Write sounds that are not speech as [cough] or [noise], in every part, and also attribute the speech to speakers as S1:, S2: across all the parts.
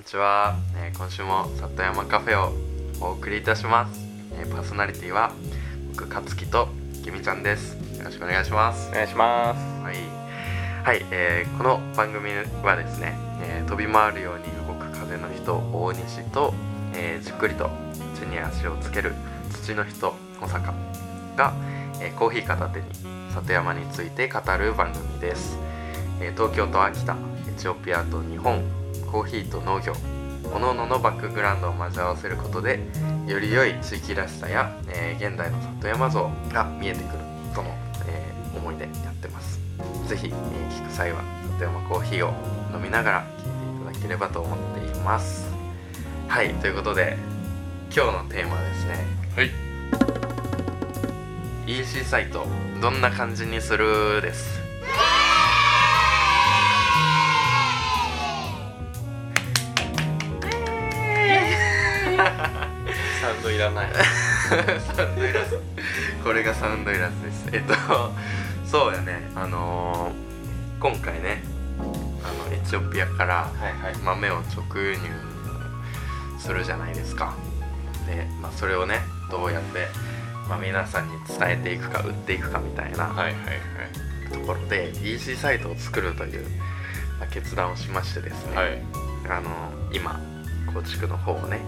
S1: にちは、えー今週も里山カフェをお送りいたします、えーパーソナリティは僕勝樹ときみちゃんです。よろしくお願いします。
S2: お願いします。
S1: はい、はいえーこの番組はですね、えー飛び回るように動く風の人大西と、えーじっくりと地に足をつける土の人小坂が、えーコーヒー片手に里山について語る番組です、えー東京と秋田エチオピアと日本コーヒーと農業。各々のバックグラウンドを交わせることでより良い地域らしさや、えー現代の里山像が見えてくるとの、えー思いでやってます。ぜひ、えー聞く際は里山コーヒーを飲みながら聞いていただければと思っています。はいということで今日のテーマはですね
S2: はい。
S1: EC サイト。どんな感じにする？です
S2: らない。
S1: サウンドいらずこれがサウンドいらずです。えっとそうやね。あのー今回ねあのエチオピアから豆を直輸入するじゃないですか。で、まあ、それをねどうやって、まあ、皆さんに伝えていくか売っていくかみたいなところで EC サイトを作るという、まあ決断をしましてですね、
S2: はい。はい
S1: あの今構築の方をね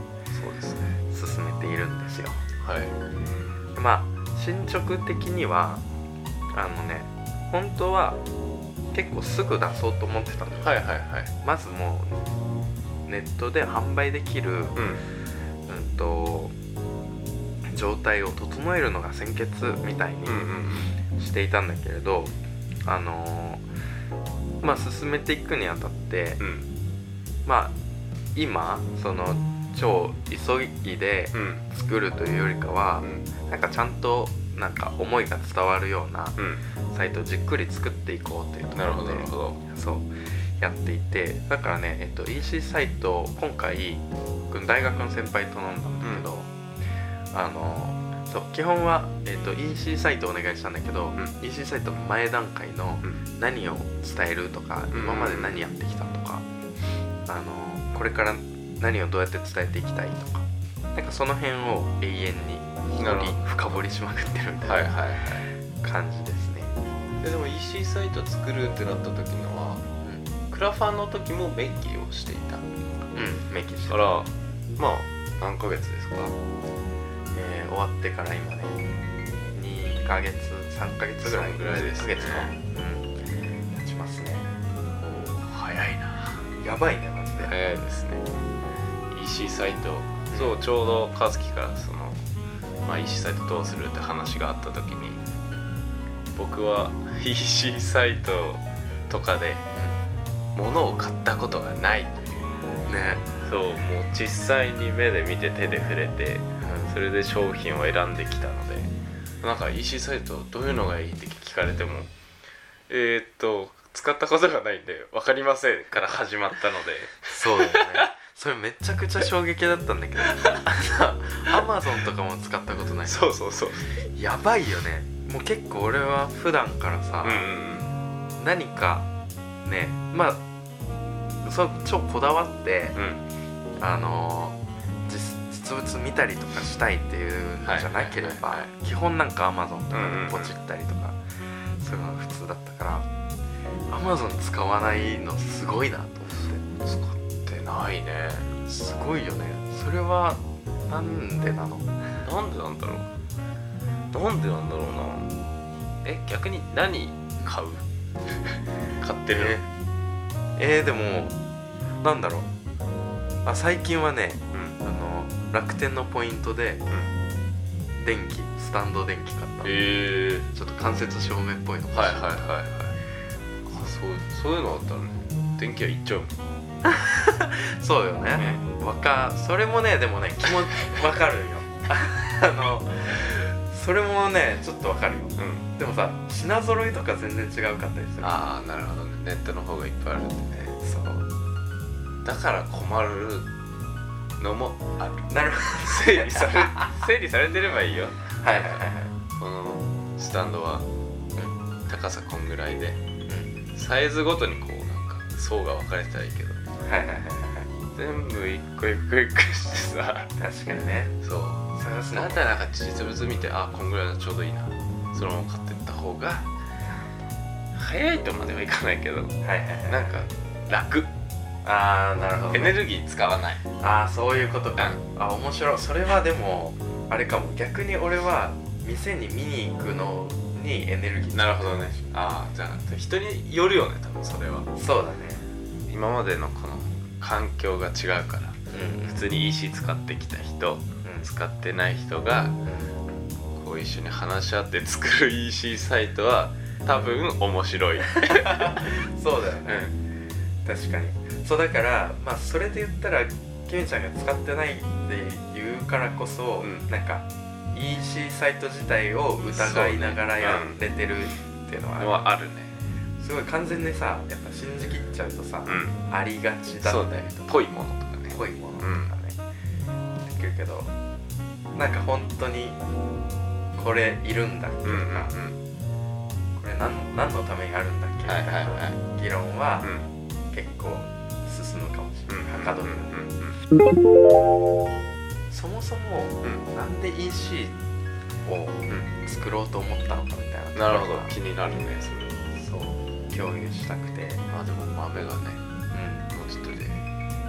S2: そうですね
S1: 進めているんですよ。
S2: はい。
S1: まあ進捗的にはあのね本当は結構すぐ出そうと思ってたの。よ、
S2: はいはいはい。
S1: まずもうネットで販売できる、うん、
S2: うん
S1: と状態を整えるのが先決みたい
S2: うんうん
S1: にしていたんだけれど、あのーまあ進めていくにあたって
S2: うん。
S1: まあ今その超急ぎで
S2: うん
S1: 作るというよりかは、なんかちゃんとなんか思いが伝わるような
S2: うん。
S1: サイトをじっくり作っていこうというところでやっていてだからね、えっと、EC サイトを今回僕大学の先輩と飲んだんだけど、あのそう基本は、えっと、EC サイトをお願いしたんだけど、
S2: ん。
S1: EC サイトの前段階の
S2: うん。
S1: 何を伝えるとか、
S2: うん。
S1: 今まで何やってきたとか、あのこれから何をどうやって伝えていきたいとかなんかその辺を永遠に深掘りしまくってるみたいな感じですね。
S2: ででも EC サイト作るってなった時のはクラファンの時もメッキをしていた
S1: うん、メキシ
S2: だからまあ何ヶ月ですか
S1: えー終わってから今ね2ヶ月3ヶ月ぐらい
S2: ぐらいですね
S1: 1ヶ月かうん経ちますね
S2: 早いな
S1: やばいねマジで、
S2: 早いですね EC サイト。そうちょうど和樹からその、まあ、EC サイトどうするって話があった時に僕は [laughs] EC サイトとかで物を買ったことがない。という
S1: ね、
S2: そうもう実際に目で見て手で触れてそれで商品を選んできたのでなんか EC サイトどういうのがいいって聞かれてもえー、っと使ったことがないんで分かりませんから始まったので。
S1: そうだよねそれめちゃくちゃ衝撃だったんだけど。アマゾンとかも使ったことない。
S2: そうそうそう。
S1: やばいよね。もう結構俺は普段からさ、
S2: うん
S1: 何かねまあそう超こだわって
S2: うん。うん
S1: あの実実物見たりとかしたいっていうのじゃなければ基本なんか Amazon とか
S2: うんうんうん
S1: でポチったりとかそういうのが普通だったから Amazon 使わないのすごいなと思っ
S2: てないね。
S1: てすごいよね。それはなんでなの？
S2: なんでなんだろう？なんでなんだろうな。え逆に何買う？買ってるの？
S1: え？えーでもなんだろう。あ最近はね
S2: うん。
S1: あの楽天のポイントで
S2: うん。
S1: 電気スタンド電気買ったの。
S2: ええ
S1: ちょっと間接照明っぽいの
S2: はいはいはいはい。あそうそういうのあったらね。電気は行っちゃうもん [laughs]
S1: そうよね。わかそれもねでもね気持ち [laughs] わかるよ。[laughs] あのそれもねちょっとわかるよ。
S2: うん。
S1: でもさ品揃えとか全然違うかったりする。
S2: ああなるほどね。ネットの方がいっぱいあるんでね。
S1: そう。
S2: だから困るのもある。
S1: なるほ
S2: 整理され整理されてればいいよ。
S1: どはいはいはいはい。
S2: このスタンドは高さこんぐらいで。
S1: うん。
S2: サイズごとにこうなんか層が分かれてたらいいけど
S1: はいはいはいはい
S2: 全部一個一個一個してさ。
S1: 確かにね。
S2: そう。
S1: 探す
S2: んだなんか実物見てあこんぐらいのちょうどいいな。そのまま買ってった方が早いとまではいかないけど
S1: はいはいはい。
S2: なんか楽。
S1: ああなるほど、ね、
S2: エネルギー使わない。
S1: ああそういうことか、あ面白い。それはでもあれかも。逆に俺は店に見に行くのにエネルギー
S2: なるほどね。ああじゃあ人によるよね多分それは。
S1: そうだね
S2: 今までのこの環境が違うから
S1: うん。
S2: 普通に EC 使ってきた人
S1: うん。
S2: 使ってない人が
S1: うん。
S2: こう一緒に話し合って作る EC サイトは多分面白い、う [laughs]
S1: そうだよね、
S2: ん、
S1: 確かに。そうだからまあそれで言ったらケミちゃんが使ってないって言うからこそ、
S2: うん。
S1: なんか EC サイト自体を疑いながらやれてるっていうのはある、
S2: のはあるね
S1: すごい完全にさやっぱ信じきっちゃうとさ、
S2: うん。
S1: ありがちだったりとか
S2: ぽいものとかね。
S1: ぽいものとかね、できるけどなんか本当にこれいるんだっけと
S2: うんうん
S1: か、これ何何のためにあるんだっけみたいな、議論は
S2: うん。
S1: 結構進むかもしれない、はかどる、
S2: うんうん。
S1: そもそも
S2: うん。
S1: なんで EC を
S2: うん。
S1: 作ろうと思ったのかみたいな
S2: なるほど。気になるねそれ
S1: 共有したくて。
S2: あでも豆がね
S1: うん。
S2: もうちょっとで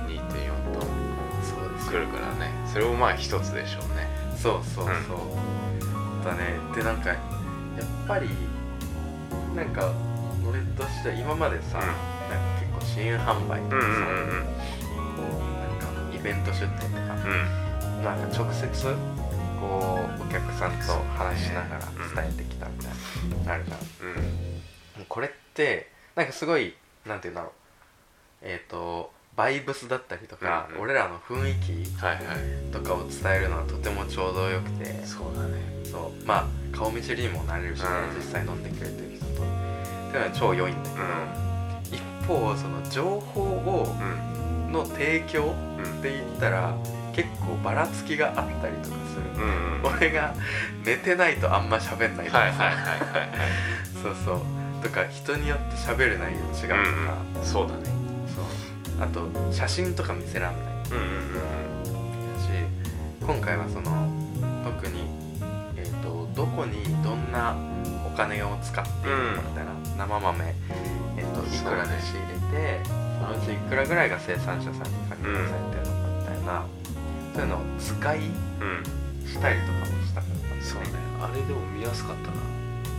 S2: 2.4トン
S1: そうです
S2: 来るからね。それもまあ一つでしょうね。
S1: そうそうそう、だね。でなんかやっぱりなんか俺としては今までさ、
S2: うん。
S1: なんか結構新販売とかさ、
S2: うんうんうん
S1: こうなんかイベント出店とか、
S2: うん。
S1: なんか直接こうお客さんと話しながら伝えてきたみたいな、あるじゃん。
S2: うん
S1: もうこれってなんかすごいなんて言うんだろう。えっ、とバイブスだったりとか、
S2: うんうん。
S1: 俺らの雰囲気
S2: はいはい。
S1: とかを伝えるのはとてもちょうどよくて。
S2: そうだね。
S1: そう。まあ顔見知りにもなれるしね、
S2: うん。
S1: 実際飲んでくれてる人と。っていうのは超良いんだけど、一方その情報を
S2: うん。
S1: の提供
S2: うん。
S1: って言ったら結構ばらつきがあったりとかする、
S2: うんうん。
S1: 俺が寝てないとあんま喋んないとかさ、
S2: はいはいはいはいはい。[laughs]
S1: そうそうとか人によって喋る内容違うとか、
S2: うんうん。そうだね。
S1: そう。あと写真とか見せらんない。
S2: うんうん
S1: し今回はその特に、えー、とどこにどんなお金を使っているのかみたいな、生豆、えー、といくらで仕入れてそのうちいくらぐらいが生産者さんに還元されてるのかみたいな、そういうのを使い
S2: うん。うん
S1: したりとかもしたかったんです
S2: そうね
S1: ね。
S2: あれでも見やすかったな。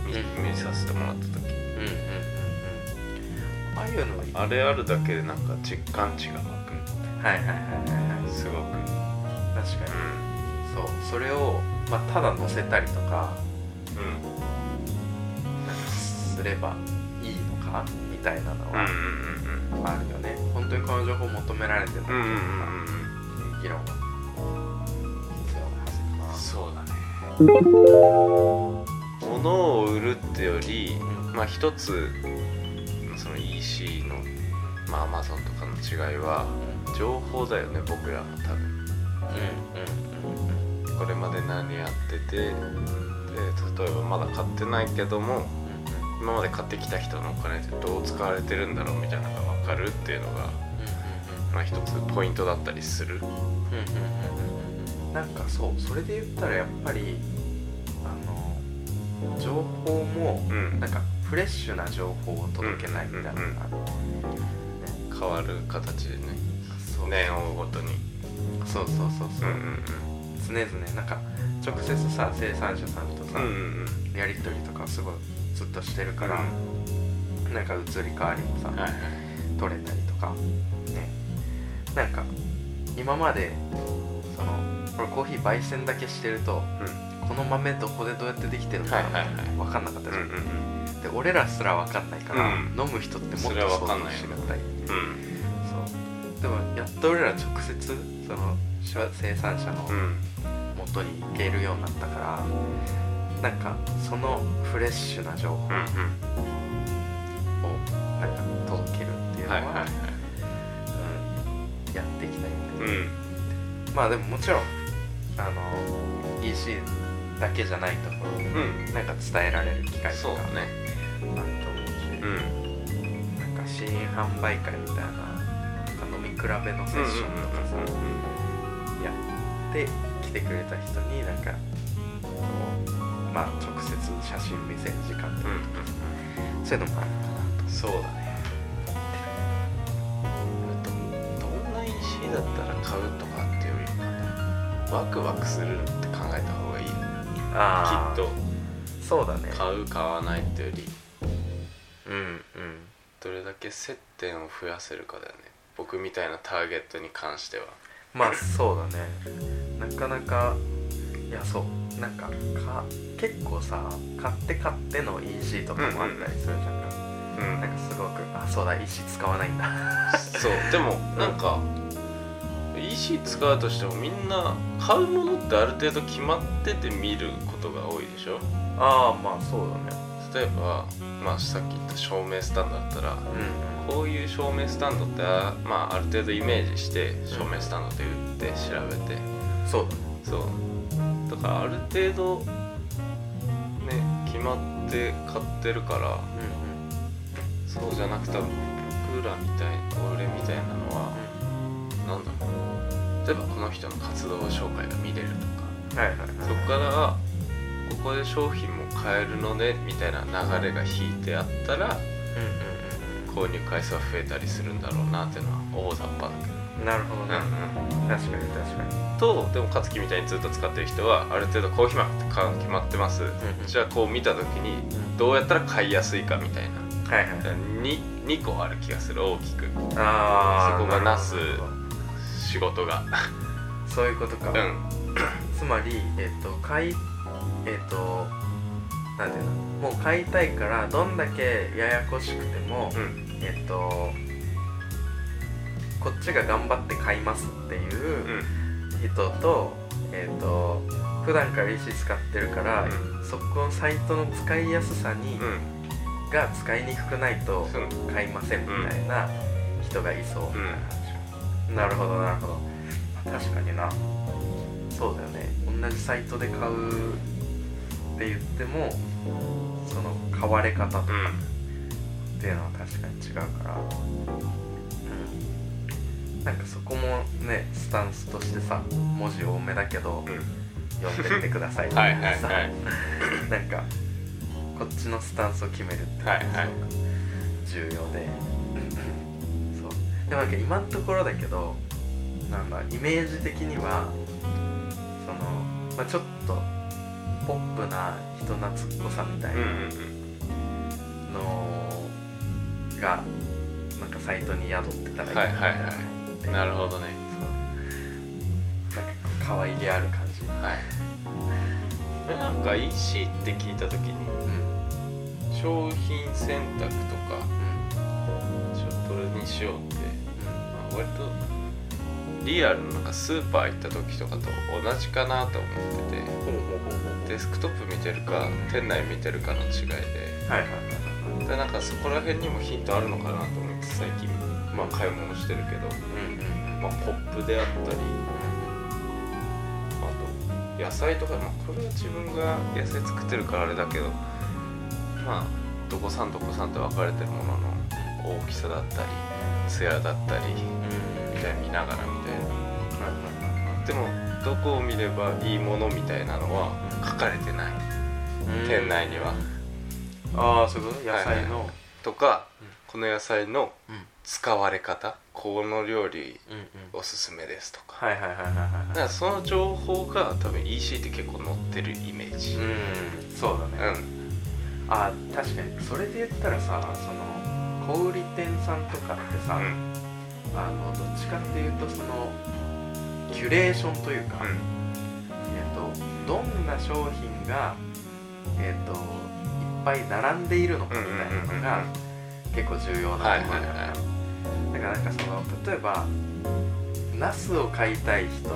S2: 見,、
S1: うん。
S2: 見させてもらった時
S1: うんうんうんうん。ああいうの
S2: あれあるだけでなんか実感値が湧く
S1: はいはいはいはいはい。
S2: すごく。
S1: 確かにそう。それを、まあ、ただ載せたりとか
S2: うん。うん
S1: なんかすればいいのかみたいなの
S2: うん
S1: は
S2: うん
S1: あるよね、本当にこの情報求められてるのか
S2: うんうんうん
S1: とか、
S2: うん。
S1: 議論が必要なはずかな。
S2: そうだね。物を売るってよりまあ一つその EC のまあ Amazon とかの違いは情報だよね僕らも多分。
S1: うんうんうん
S2: これまで何やっててで例えばまだ買ってないけども今まで買ってきた人のお金ってどう使われてるんだろうみたいなのが分かるっていうのが、まあ、一つポイントだったりする。
S1: なんかそうそれで言ったらやっぱりあの情報も
S2: うん。
S1: なんかフレッシュな情報を届けないみたいな。のがある、
S2: 変わる形でね。年をごとに。
S1: そうそうそうそう、
S2: うんうん
S1: 常々なんか直接さ生産者さんとさ、
S2: うんうんうん。
S1: やり取りとかすごいずっとしてるから、なんか移り変わりもさ、
S2: はいはい。
S1: 取れたりとかね。なんか今までその俺コーヒー焙煎だけしてるとこの豆どこでどうやってできてるのか分かんなかったじゃん、
S2: うんうん
S1: で俺らすら分かんないから、
S2: うん。
S1: 飲む人ってもっと想像しがたい。
S2: うん
S1: そうでもやっと俺ら直接その生産者の
S2: うん。
S1: 元に行けるようになったからなんかそのフレッシュな情報を
S2: うんうん。
S1: なんか届けるっていうのは、
S2: はいはいはい。
S1: うん、やっていきたいんで、
S2: うん
S1: まあでももちろんあの EC だけじゃないところで、
S2: うん。
S1: なんか伝えられる機会とか。
S2: そうだね
S1: あると思うし、
S2: うん。
S1: なんか新販売会みたいななんか飲み比べのセッションとかさ、やって来てくれた人になんかこうまあ直接写真見せる時間とか、そういうのもあるかなと
S2: そうだねどどんな EC だったら買うとかっていうよりかね。ワクワクするって考えた方がいいきっと。
S1: そうだね。
S2: 買う買わないってより
S1: うんうん
S2: どれだけ接点を増やせるかだよね。僕みたいなターゲットに関しては。
S1: まあそうだね。なかなかいやそう。なんかか結構さ買って買っての EC とかもあったりするじゃんか、
S2: うん。
S1: なんかすごくあそうだ EC 使わないんだ
S2: そう。でもなんか EC 使うとしてもみんな買うものってある程度決まってて見ることが多いでしょ？
S1: ああまあそうだね
S2: 例えば、まあ、さっき言った照明スタンドだったら
S1: うん。
S2: こういう照明スタンドってあ,、まあ、ある程度イメージして照明スタンドで売って調べて。
S1: そうだね。
S2: そう。だからある程度ね決まって買ってるから
S1: う
S2: そうじゃなくて僕らみたい俺みたいなのは
S1: ん。
S2: なんだろう。例えばこの人の活動紹介が見れるとか。
S1: はいはいはい
S2: そこからあここで商品も買えるのねみたいな流れが引いてあったら
S1: うん
S2: 購入回数は増えたりするんだろうなっていうのは大雑把だけど。
S1: うんうんなるほどね、確かに確かに。
S2: とでも勝樹みたいにずっと使ってる人はある程度コーヒーマークって買う決まってます、
S1: ん
S2: じゃあこう見た時にどうやったら買いやすいかみたいな。
S1: はいはい
S2: 2, 2個ある気がする大きく。
S1: ああ
S2: そこがなす仕事が。
S1: そういうことか、
S2: うん。
S1: つまりえっ、と買いえっ、となんていうの？もう買いたいからどんだけややこしくても、
S2: うん。
S1: えっ、とこっちが頑張って買いますっていう
S2: うん。
S1: 人と、えっ、と普段から EC 使ってるから、
S2: う
S1: そこのサイトの使いやすさに、
S2: うん。
S1: が使いにくくないと
S2: う。ん
S1: 買いませんみたいな人がいそう。みたいな話、なるほどなるほど。確かにな。そうだよね。同じサイトで買うって言ってもその買われ方とかっていうのは確かに違うから。うん。なんかそこもねスタンスとしてさ文字多めだけど読んでみてください。と
S2: はいはい
S1: さ
S2: はい。[laughs]
S1: なんかこっちのスタンスを決めるっていうのが
S2: はいはい。
S1: すごく重要で、[laughs] そう。でもなんか今のところだけどなんだイメージ的にはその、まあ、ちょっとポップな人懐っこさみたいなんのがなんかサイトに宿ってたらいいな
S2: はいなるほどね。
S1: そう。なんか可愛げある感じ。
S2: はい。なんか EC って聞いた時に
S1: うん。
S2: 商品選択とか
S1: うん。
S2: ちょっとどれにしようって、まあ、割とリアルのなんかスーパー行った時とかと同じかなと思ってて。デスクトップ見てるか店内見てるかの違いで。
S1: はいはいはいはい。
S2: でなんかそこら辺にもヒントあるのかなと思って最近。まあ買い物してるけど、
S1: うんうん
S2: まあ、ポップであったりあと野菜とか、まあ、これは自分が野菜作ってるからあれだけどまあどこさんどこさんって分かれてるものの大きさだったり艶だったりみたいな見ながらみたいな。でもどこを見ればいいものみたいなのは書かれてない、
S1: うん。
S2: 店内には。
S1: ああそういうこと野菜の、
S2: とか、
S1: うん
S2: この野菜の
S1: うん。
S2: 使われ方？この料理おすすめですとか。
S1: はいはいはいはいはい
S2: だからその情報が多分 EC って結構載ってるイメージ。
S1: うん。そうだね、
S2: うん。
S1: あ確かに。それで言ったらさその小売店さんとかってさ、
S2: うん
S1: あのどっちかっていうとそのキュレーションというか、
S2: うん。
S1: えっとどんな商品がえっといっぱい並んでいるのかみたいなのが結構重要なところだ
S2: はいはい？はい
S1: だからなんかその例えばナスを買いたい人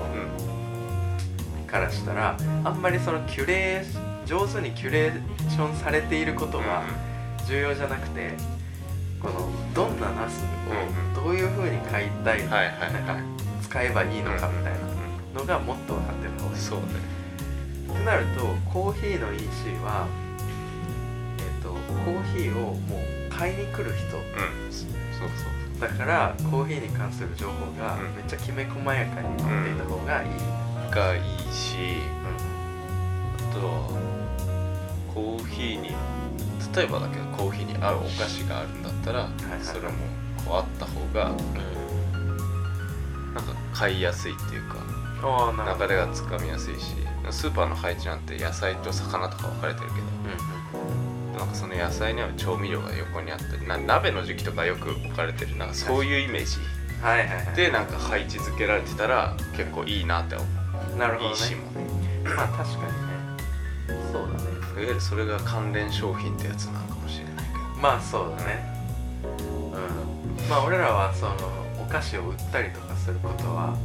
S1: からしたらあんまりそのキュレー上手にキュレーションされていることが重要じゃなくてこのどんなナスをどういう風に買いたい、
S2: はいはいはい。
S1: なんか使えばいいのかみたいなのがもっと分かってる方がいい。
S2: そうね。
S1: ってなるとコーヒーの EC はえっ、とコーヒーをもう買いに来る人。
S2: うん。そうそう
S1: だからコーヒーに関する情報が
S2: うん。
S1: めっちゃきめ細やかに載っていた方がいい、
S2: がいいしあとはコーヒーに例えばだけどコーヒーに合うお菓子があるんだったら、
S1: いはい。
S2: それもこうあった方がなんか買いやすいっていうか
S1: ああなるほど。
S2: 中でがつかみやすいしスーパーの配置なんて野菜と魚とか分かれてるけ
S1: うん
S2: どなんかその野菜に合う調味料が横にあったりな鍋の時期とかよく置かれてるなんかそういうイメージ。
S1: うんはいはいはい。
S2: でなんか配置づけられてたら結構いいなって思う。
S1: なるほど
S2: いいし
S1: ね
S2: もね。
S1: まあ確かにね。そうだね
S2: いわゆるそれが関連商品ってやつなのかもしれないけど。
S1: まあそうだね。うん。まあ俺らはそのお菓子を売ったりとかすることは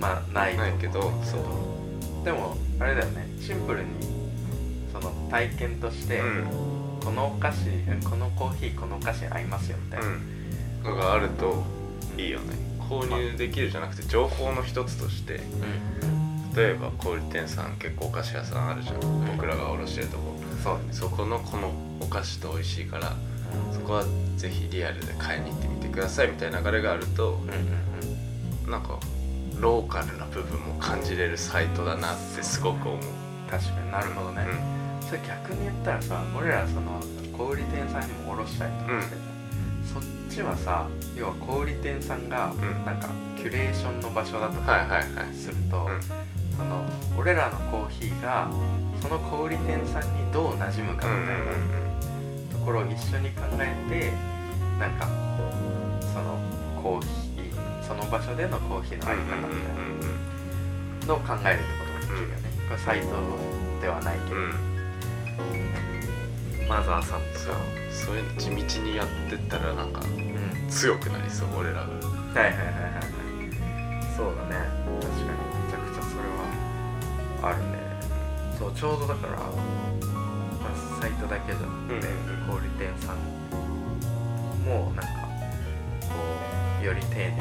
S1: まあない
S2: ないけどそう。
S1: でもあれだよね。シンプルにその体験として、
S2: うん。
S1: このお菓子このコーヒーこのお菓子に合いますよみたいな、
S2: うん。のがあるといいよね。購入できるじゃなくて情報の一つとして。
S1: うん。
S2: 例えば小売店さん結構お菓子屋さんあるじゃん、
S1: ん。
S2: 僕らが卸してるとこ
S1: そうね。
S2: そこのこのお菓子と美味しいからそこはぜひリアルで買いに行ってみてくださいみたいな流れがあると
S1: うんうんうん。
S2: なんかローカルな部分も感じれるサイトだなってすごく思う、
S1: 確かになるほどね、それ逆に言ったらさ俺らその小売店さんにも卸したりとかして、そっちはさ要は小売店さんが
S2: ん。
S1: なんかキュレーションの場所だと
S2: はい
S1: か
S2: はいはい。
S1: すると、
S2: うん
S1: その俺らのコーヒーがその小売店さんにどう馴染むかみたいなところを一緒に考えてなんかそのコーヒーその場所でのコーヒーのあり方みたいなのを考えるってこともできるよね、これサイトではないけど、
S2: うん。うん
S1: マザーさんと
S2: そう。
S1: か
S2: そういうの地道にやってったらなんか
S1: うん。
S2: 強くなりそう俺らが。
S1: はいはいはいはいはい。そうだね。確かにあるね。そうちょうどだから、まあ、サイトだけじゃなくて、
S2: うん
S1: 小売店さんもなんかこうより丁寧に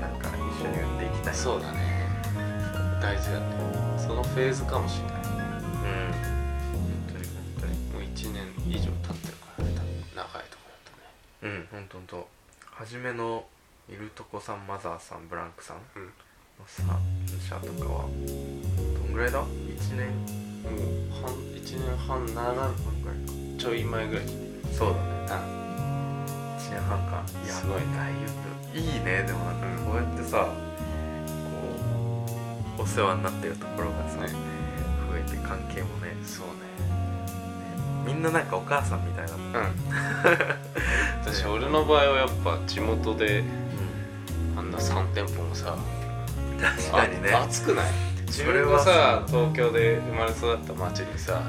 S1: なんか一緒に売っていきたい。
S2: そうだね。大事だね。そのフェーズかもしれない。
S1: うん。本当に本当に。
S2: もう1年以上経ってるからね多分。長いとこだとね。
S1: うん本当本当。初めのいるとこさんマザーさんブランクさん。
S2: うん
S1: 社とかはどんぐらいだ ?1 年
S2: もう半1年半なら
S1: 半ぐらいか。
S2: ちょい前ぐらい。
S1: そうだね。
S2: あ
S1: 1年半か。いや
S2: すごいね
S1: だいぶ。いいね。でもなんかこうやってさこうお世話になってるところがさ、
S2: ね
S1: 増えて関係もね。
S2: そうね。
S1: みんななんかお母さんみたいな
S2: うん。[laughs] 私俺の場合はやっぱ地元であんな3店舗もさ
S1: 確かにね。
S2: あ熱くない？自
S1: それ
S2: 分が
S1: はさ
S2: さ東京で生まれ育った町にさ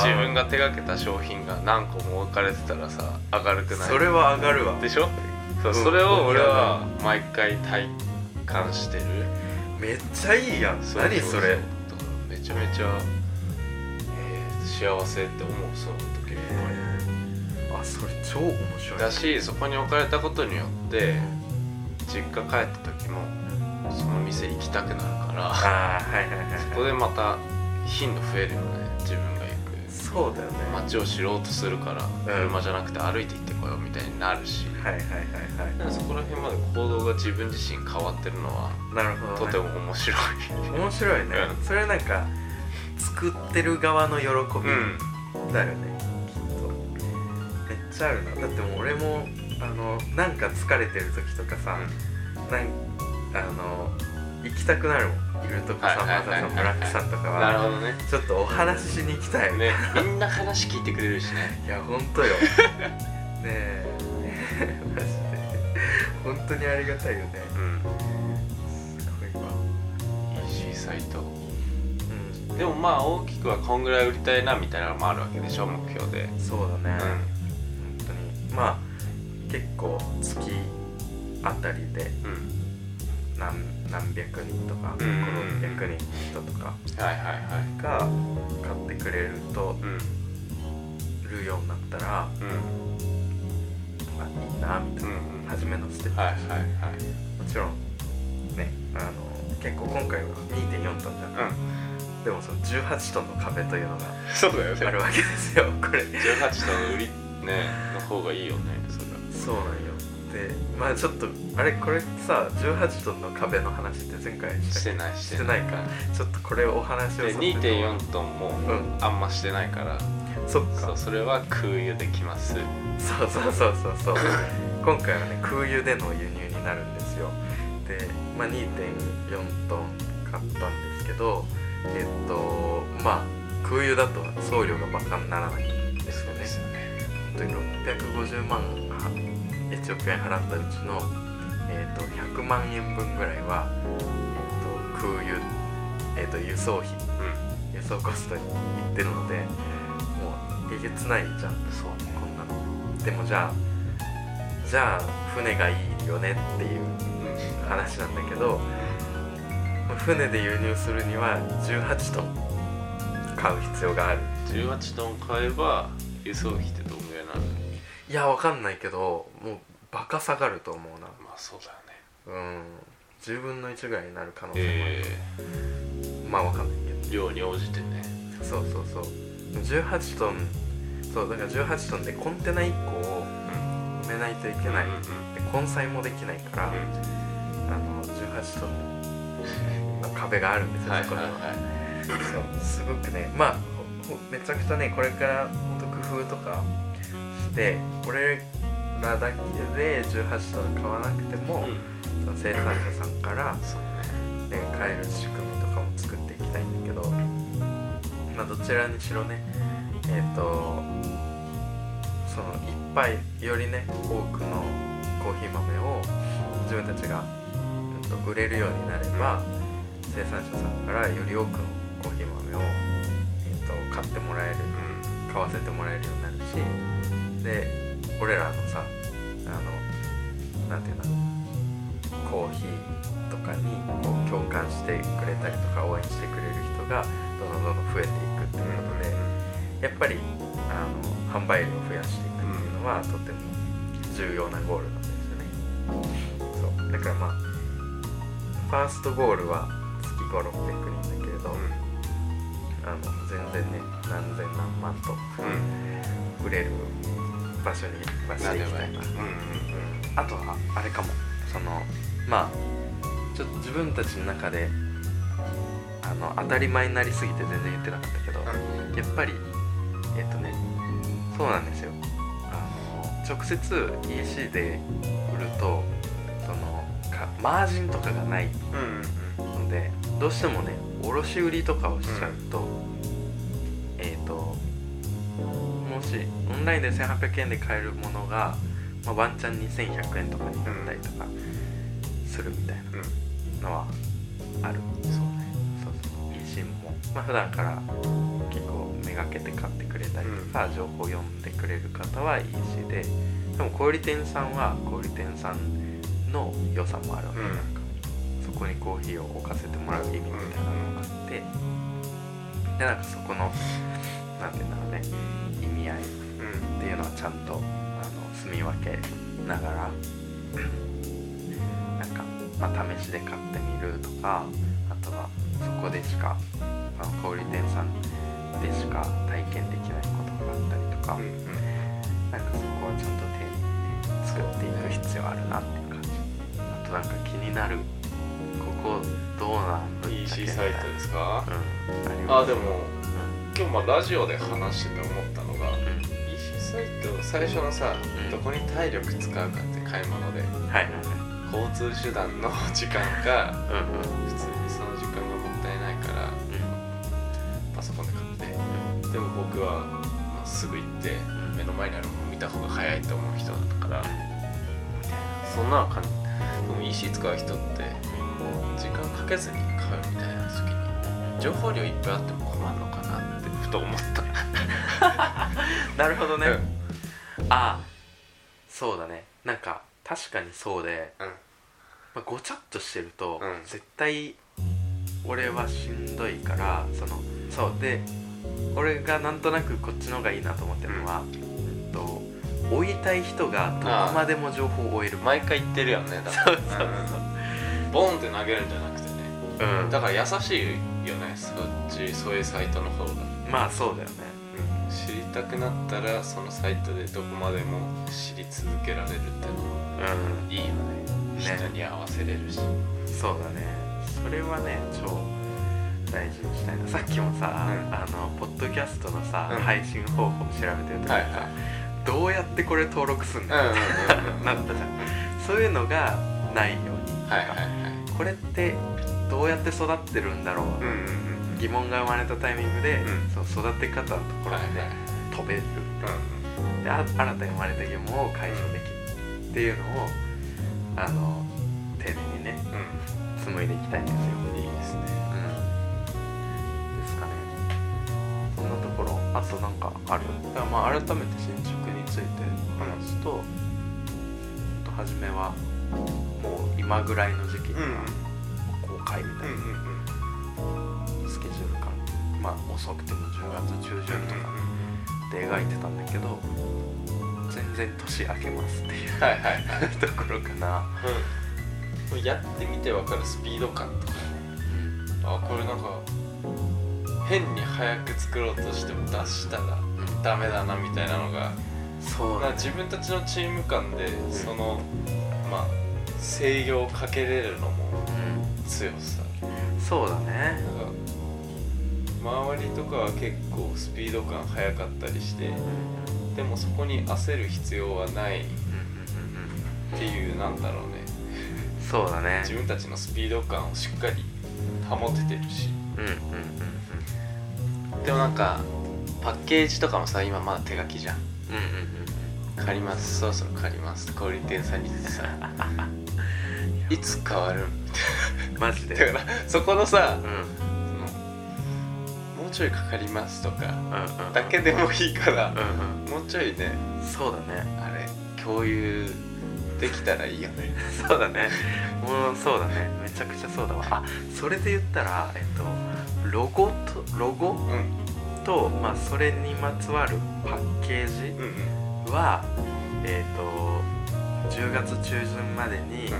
S2: 自分が手がけた商品が何個も置かれてたらさ明るくない？
S1: それは上がるわ。
S2: でしょ？そう、
S1: うん
S2: それを俺は毎回体感してる。
S1: めっちゃいいやん。何それ？
S2: めちゃめちゃ、えー幸せって思うその時に
S1: あそれ超面白い。
S2: だしそこに置かれたことによって実家帰った時もその店行きたくなるから。
S1: はいはいはい
S2: そこでまた頻度増えるよね自分が行く。
S1: そうだよね。
S2: 街を知ろうとするから車じゃなくて歩いて行ってこようみたいになるし、
S1: はいはいはい
S2: だからそこら辺まで行動が自分自身変わってるのは
S1: はいなるほど、ね、
S2: とても面白い。
S1: 面白いね、
S2: うん。
S1: それなんか作ってる側の喜び
S2: うん。
S1: だよね、きっと。めっちゃあるな。だってもう俺もあのなんか疲れてる時とかさ、なんあの行きたくなるもんいるとこさ
S2: はいはいはいはい
S1: まださんブラックさんとか
S2: なる
S1: は
S2: ほどね。
S1: ちょっとお話ししに行きたい、
S2: ね、みんな話聞いてくれるしね。[laughs]
S1: いやほんとよねえ [laughs] マジで本当にありがたいよね
S2: うん。
S1: すごいわ
S2: EC サイト。
S1: うん
S2: でもまあ大きくはこんぐらい売りたいなみたいなのもあるわけでしょ目標で。
S1: そうだね、
S2: う
S1: 本当にまあ結構月あたりで
S2: ん。うん。
S1: 何何百人とか
S2: うんうんうん
S1: 5600人の人とか。が買ってくれると
S2: うん。
S1: るようになったら
S2: うん。
S1: あいいなみたいな、初めのステップ、
S2: はいはいはい。
S1: もちろんねあの結構今回は2.4トンじゃん、
S2: うん。
S1: でもその18トンの壁というのが。あるわけですよこれ
S2: 18トン売りねの方がいいよねそれは。
S1: そうなんよでまあちょっとあれこれさ18トンの壁の話って前回し
S2: してない
S1: してない。か。ちょっとこれお話を
S2: で
S1: させて
S2: 2.4トンも
S1: うん
S2: あんましてないから、
S1: そっか。
S2: それは空輸できます。
S1: そうそうそうそうそう。今回はね空輸での輸入になるんですよ。で、まあ、2.4トン買ったんですけどえっとまあ空輸だと送料がバカにならないんですよね。本当に650万は1億円払ったうちの、えー、と100万円分ぐらいは、えー、と空輸、えー、と輸送費輸送コストにいってるのでもうえげつないじゃん。
S2: そうね。
S1: こんなの。でもじゃあじゃあ船がいいよねっていう話なんだけど船で輸入するには18トン買う必要がある。
S2: 18トン買えば輸送費ってどんぐらいなの？
S1: いやわかんないけどバカ下がると思うな。
S2: まあそうだよね。
S1: うん。10分の1ぐらいになる可能性もある、
S2: え
S1: まあわかんないけ
S2: ー、量に応じてね。
S1: どそうそうそう。18トンそうだから18トンでコンテナ1個を埋めないといけない、
S2: うん
S1: で根菜もできないから、あの18トンの壁があるんですよ、そこには、
S2: はいはいはい。
S1: そうすごくね。まあめちゃくちゃねこれから本当工夫とかしてこれらだけで18トン買わなくても、その生産者さんから、
S2: ね。
S1: ね、買える仕組みとかも作っていきたいんだけどまあどちらにしろねえっ、とそのいっぱいよりね多くのコーヒー豆を自分たちが、うんと売れるようになれば、生産者さんからより多くのコーヒー豆を、えー、と買ってもらえる買わせてもらえるようになるしで俺らのさあのなんていうんだろうコーヒーとかにこう共感してくれたりとか応援してくれる人がどんどんどんどん増えていくっていうことでやっぱりあの販売量を増やしていくっていうのはとても重要なゴールなんですよね。そう。だからまあファーストゴールは月5600人だけれど、あの全然ね何千何万と売れる場所にはしていきたいな。あとはあれかも。そのまあちょっと自分たちの中であの当たり前になりすぎて全然言ってなかったけど、やっぱりえっ、とねそうなんですよ。あの直接 EC で売るとそのかマージンとかがないのでどうしてもね卸売りとかをしちゃうと、えっ、ともしオンラインで1800円で買えるものが、まあ、ワンチャン2100円とかになったりとかするみたいなのはある、そうね。そうそう。EC も、まあ普段から結構めがけて買ってくれたりとか、情報読んでくれる方は EC ででも小売店さんは小売店さんの良さもあるわけ、
S2: うん。
S1: なんかそこにコーヒーを置かせてもらう意味みたいなのがあって。でなんかそこのなんていうんだろうね合いっていうのはちゃんとあの住み分けながら [clears throat] なんか、まあ、試しで買ってみるとかあとはそこでしかあの小売店さんでしか体験できないことがあったりとか、なんかそこはちゃんと丁寧にね作っていく必要あるなっていう感じ。あとなんか気になるここどうなんだっけ
S2: EC サイトですか？
S1: うん。あ
S2: あでも今日まあラジオで話してて思っ最初のさ、
S1: うん。
S2: どこに体力使うかって買い物で
S1: はいはいはい。
S2: 交通手段の時間か
S1: うんうん。
S2: 普通にその時間がもったいないからパソコンで買ってでも僕は、まあ、すぐ行って目の前にあるものを見た方が早いと思う人だったからそんなのでも EC 使う人って時間かけずに買うみたいな時に情報量いっぱいあっても困るのかなってふと思った。[laughs]
S1: なるほどね、
S2: うん
S1: あそうだね。なんか確かにそうで、
S2: うん。
S1: まあ、ごちゃっとしてると、
S2: うん。
S1: 絶対俺はしんどいからそのそうで俺がなんとなくこっちの方がいいなと思ってるのは、えっと追いたい人がどこまでも情報を追える。
S2: 毎回言ってるよねだ
S1: そうそうそう。
S2: ボンって投げるんじゃなくてね。
S1: うん。
S2: だから優しいよねそっちそういうサイトの方が、
S1: まあそうだよね
S2: たくなったらそのサイトでどこまでも知り続けられるってのは
S1: うん。
S2: いいよね。
S1: ね。
S2: 人に合わせれるし、
S1: そうだね。それはね超大事にしたいな。さっきもさ、
S2: うん。
S1: あのポッドキャストのさ、
S2: うん。
S1: 配信方法調べてる時にさ、
S2: はいはい。
S1: どうやってこれ登録すんの、
S2: うんうんうんうん。
S1: なったじゃん。そういうのがないように、
S2: はいはいはい
S1: これってどうやって育ってるんだろう、
S2: うんうんうん
S1: 疑問が生まれたタイミングで、
S2: うん
S1: その育て方のところで、
S2: はいはい
S1: 飛べる
S2: う。
S1: であ新たに生まれた疑問を解消できるっていうのをあの丁寧にね
S2: んうん。
S1: 紡いでいきたいんですよ。
S2: うんいいですね。
S1: うん。ですかね。そんなところあとなんかある？だからまあ改めて進捗について話すと、と初めはもう今ぐらいの時期には公開みたいなスケジュール感まあ遅くても10月中旬とかで描いてたんだけど全然年明けますっていう
S2: はい
S1: ところかな、
S2: うん。やってみてわかるスピード感とかね。あこれなんか変に早く作ろうとしても出したらダメだなみたいなのが
S1: そうだね。
S2: まあ自分たちのチーム間でそのまあ制御をかけれるのも
S1: うん。
S2: 強さ。
S1: そうだね
S2: 周りとかは結構スピード感速かったりしてでもそこに焦る必要はない。っていうなんだろうね。
S1: うんそうだね。
S2: 自分たちのスピード感をしっかり保ててるし。
S1: うんうんうん
S2: でもなんかパッケージとかもさ今まだ手書きじゃん。
S1: うんうんうん
S2: 借ります。そろそろ借ります。小売店さんに言ってさ。[laughs] いつ変わる？ん
S1: うんマジで？
S2: だからそこのさ
S1: うん
S2: ちょいかかりますとか
S1: うんうん
S2: だけでもいいから
S1: うんうん。
S2: もうちょいね。
S1: そうだね。
S2: あれ共有できたらいいよね。[laughs]
S1: そうだね。もうそうだね。めちゃくちゃそうだわ。あそれで言ったらえっとロゴとロゴ？
S2: うん。
S1: とまあそれにまつわるパッケージ
S2: うんうん。
S1: はえっ、と10月中旬までに、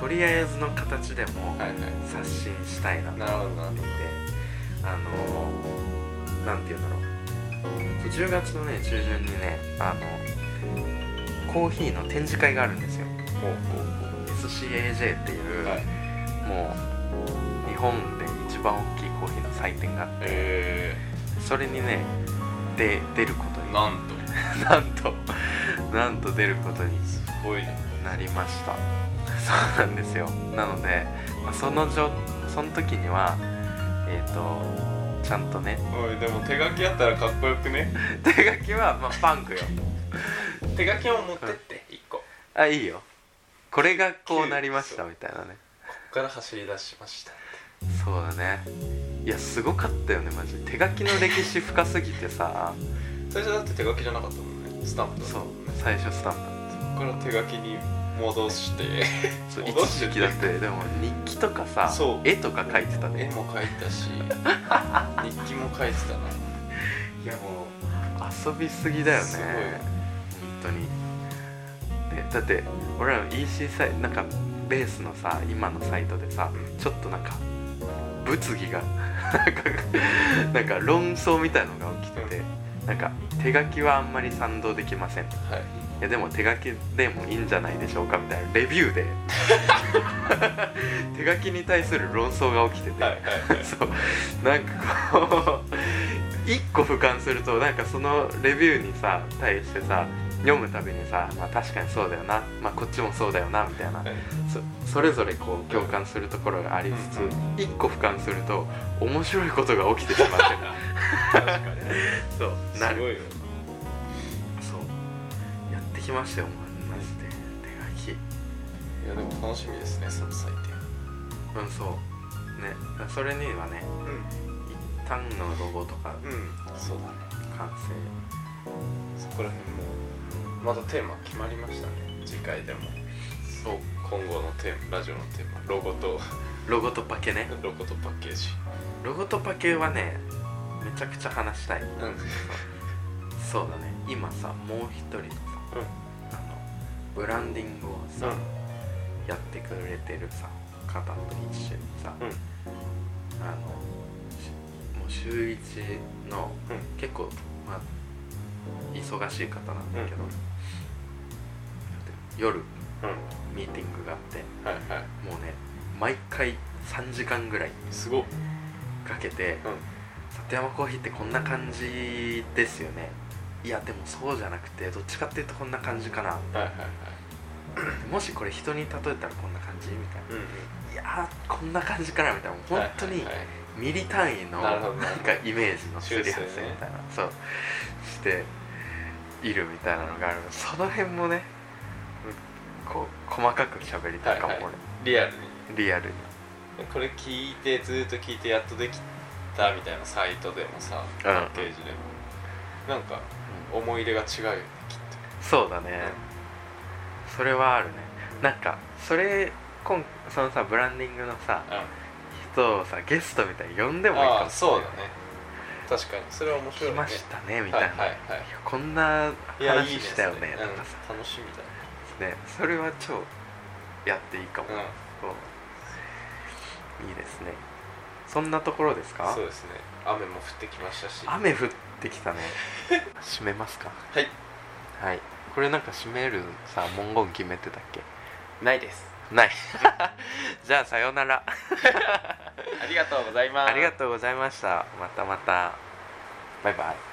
S1: とりあえずの形でも刷新したいなと思っていてあのなんて言うんだろう。10月のね中旬にねあのコーヒーの展示会があるんですよ。SCAJ っていうう、
S2: はい。
S1: もう日本で一番大きいコーヒーの祭典があって
S2: え
S1: それにねで出ること
S2: ー、
S1: に。
S2: なんと。[laughs]
S1: なんと。なんと出ることに
S2: すごいね。
S1: なりました。そうなんですよ。なので、まあそのじょその時にはえっ、とちゃんとね。
S2: おいでも手書きあったらかっこよくね？[laughs]
S1: 手書きはまあパンクよ。
S2: 手書きも持ってって一個。こ
S1: あいいよ。これがこうなりましたみたいなね。
S2: っから走り出しました。
S1: そうだね。いやすごかったよねマジ手書きの歴史深すぎてさ。[laughs]
S2: 最初だって手書きじゃなかったもんね。スタンプだった
S1: そう
S2: もんね。
S1: 最初スタンプ
S2: そっから手書きに戻して。[laughs]
S1: そう
S2: 戻して。
S1: 一時期だってでも日記とかさ
S2: そう。
S1: 絵とか描いてた
S2: 絵
S1: ね
S2: も書いたし。[laughs] 日記も書いてたな。い
S1: やもう遊びすぎだよね。
S2: すごい。
S1: 本当に。でだって俺らの EC サイトなんかベースのさ今のサイトでさちょっとなんか物議がなんかなんか論争みたいのが起きててなんか手書きはあんまり賛同できませんい
S2: はい
S1: やでも手書きでもいいんじゃないでしょうかみたいなレビューで。[laughs] 手書きに対する論争が起きてて、
S2: はいはいはい。
S1: そう。なんかこう一個俯瞰するとなんかそのレビューにさ対してさ読むたびにさ、まあ、確かにそうだよな、まあ、こっちもそうだよなみたいな。
S2: はい。
S1: そそれぞれこう共感するところがありつつ
S2: うん
S1: 一個俯瞰すると面白いことが起きてしまって
S2: 確かに [laughs]
S1: そう。なるきましたよマジで。手書き
S2: いやでも楽しみですねその祭典
S1: うんそう。ね。それにはね一旦のロゴとか
S2: うん。うん。そうだね。
S1: 完成。
S2: そこら辺もまたテーマ決まりましたね。次回でも。
S1: そう。
S2: 今後のテーマラジオのテーマロゴと [laughs]
S1: ロゴとパケね。
S2: ロゴとパッケージ。
S1: ロゴとパケはねめちゃくちゃ話したい。
S2: うん。う。ん
S1: そうだね。今さもう一人のさあのブランディングをさ、やってくれてるさ方と一緒にさ、
S2: うん。
S1: あのしもう週一の、
S2: うん。
S1: 結構まあ忙しい方なんだけど、夜
S2: うん。
S1: ミーティングがあって
S2: はいはい。
S1: もうね毎回3時間ぐらい
S2: すごっ。
S1: かけて
S2: うん。
S1: 里山コーヒーってこんな感じですよねいやでもそうじゃなくてどっちかっていうとこんな感じかな。
S2: はいはいはい。[clears throat]
S1: もしこれ人に例えたらこんな感じ？みたいな。
S2: うんうん。
S1: いやーこんな感じかなみたいな。本当にミリ単位の
S2: な
S1: んかイメージのすり合わせみたいな。そう。しているみたいなのがあるその辺もねこう細かく喋りたいかも
S2: はいはい。
S1: 俺。
S2: リアルに。
S1: リアルに。
S2: これ聞いてずっと聞いてやっとできたみたいなサイトでもさパッケージでも。なんか思い入れが違うよねきっ
S1: そうだね。それはあるね。なんかそれ今そのさブランディングのさ
S2: と
S1: 人をさゲストみたいに呼んで
S2: うん
S1: もいいかも
S2: そうだね。確かに。それは面白いね。
S1: 来ましたねみたいな、
S2: はいはいはい。
S1: こんな話したよね
S2: うん。
S1: とかさ、
S2: 楽しみだね。
S1: ねそれは超やっていいかも、いいですね。そんなところですか？
S2: そうですね。雨も降ってきましたし。
S1: 雨降ってきたね。[laughs] 閉めますか。
S2: はい。
S1: はい。これなんか閉めるさ文言決めてたっけ？
S2: ないです。
S1: ない。[laughs] じゃあさようなら。[laughs]
S2: ありがとうございます。
S1: ありがとうございました。またまた。バイバイ